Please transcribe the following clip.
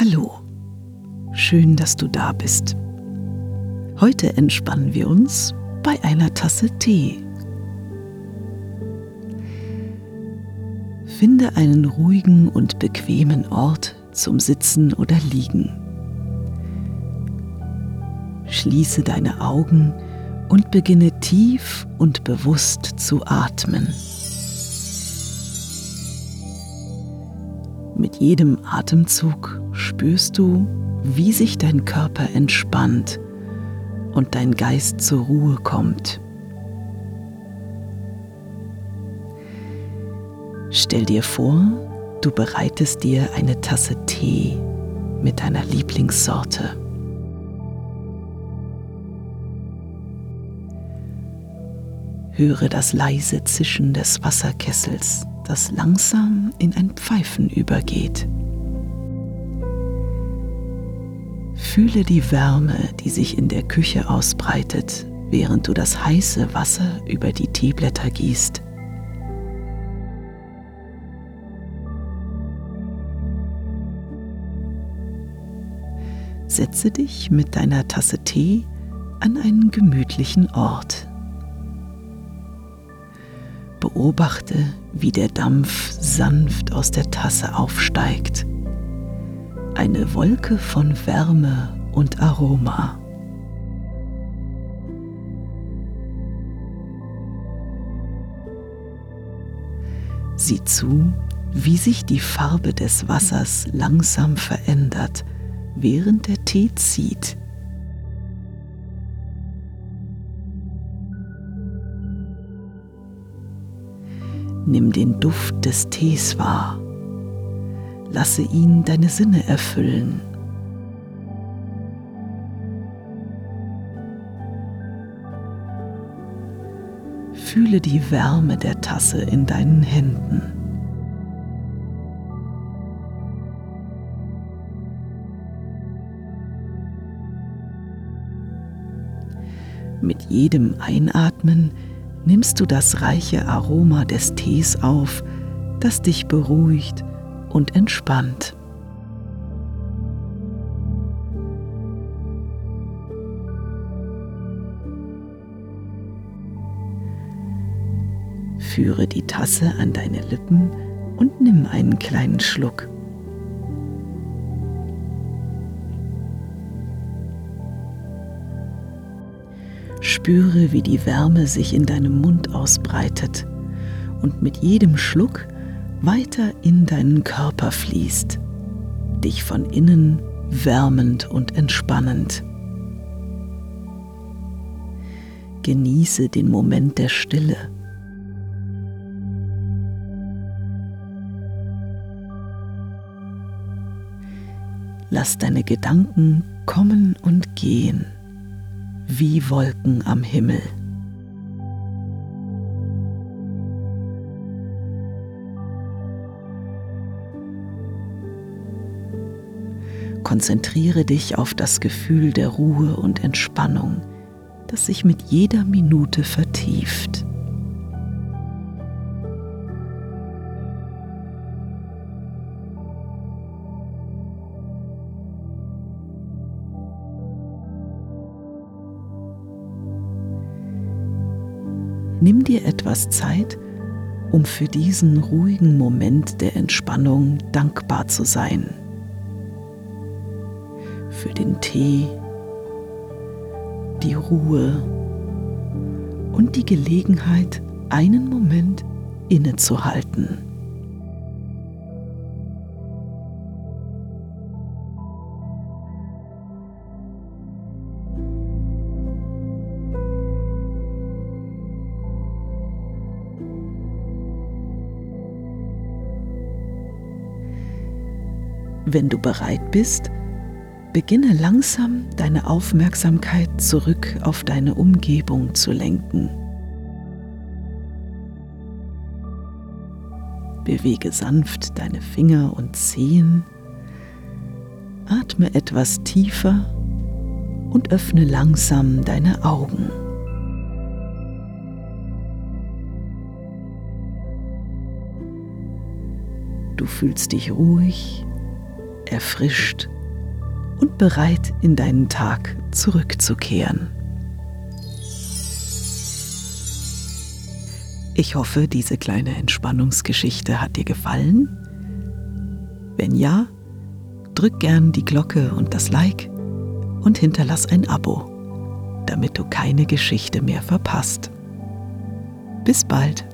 Hallo, schön, dass du da bist. Heute entspannen wir uns bei einer Tasse Tee. Finde einen ruhigen und bequemen Ort zum Sitzen oder Liegen. Schließe deine Augen und beginne tief und bewusst zu atmen. Mit jedem Atemzug spürst du, wie sich dein Körper entspannt und dein Geist zur Ruhe kommt. Stell dir vor, du bereitest dir eine Tasse Tee mit deiner Lieblingssorte. Höre das leise Zischen des Wasserkessels, das langsam in ein Pfeifen übergeht. Fühle die Wärme, die sich in der Küche ausbreitet, während du das heiße Wasser über die Teeblätter gießt. Setze dich mit deiner Tasse Tee an einen gemütlichen Ort. Beobachte, wie der Dampf sanft aus der Tasse aufsteigt. Eine Wolke von Wärme und Aroma. Sieh zu, wie sich die Farbe des Wassers langsam verändert, während der Tee zieht. Nimm den Duft des Tees wahr. Lasse ihn deine Sinne erfüllen. Fühle die Wärme der Tasse in deinen Händen. Mit jedem Einatmen nimmst du das reiche Aroma des Tees auf, das dich beruhigt und entspannt. Führe die Tasse an deine Lippen und nimm einen kleinen Schluck. Spüre, wie die Wärme sich in deinem Mund ausbreitet und mit jedem Schluck weiter in deinen Körper fließt, dich von innen wärmend und entspannend. Genieße den Moment der Stille. Lass deine Gedanken kommen und gehen wie Wolken am Himmel. Konzentriere dich auf das Gefühl der Ruhe und Entspannung, das sich mit jeder Minute vertieft. Nimm dir etwas Zeit, um für diesen ruhigen Moment der Entspannung dankbar zu sein. Für den Tee, die Ruhe und die Gelegenheit, einen Moment innezuhalten. Wenn du bereit bist, beginne langsam deine Aufmerksamkeit zurück auf deine Umgebung zu lenken. Bewege sanft deine Finger und Zehen, atme etwas tiefer und öffne langsam deine Augen. Du fühlst dich ruhig erfrischt und bereit in deinen Tag zurückzukehren. Ich hoffe, diese kleine Entspannungsgeschichte hat dir gefallen. Wenn ja, drück gern die Glocke und das Like und hinterlass ein Abo, damit du keine Geschichte mehr verpasst. Bis bald.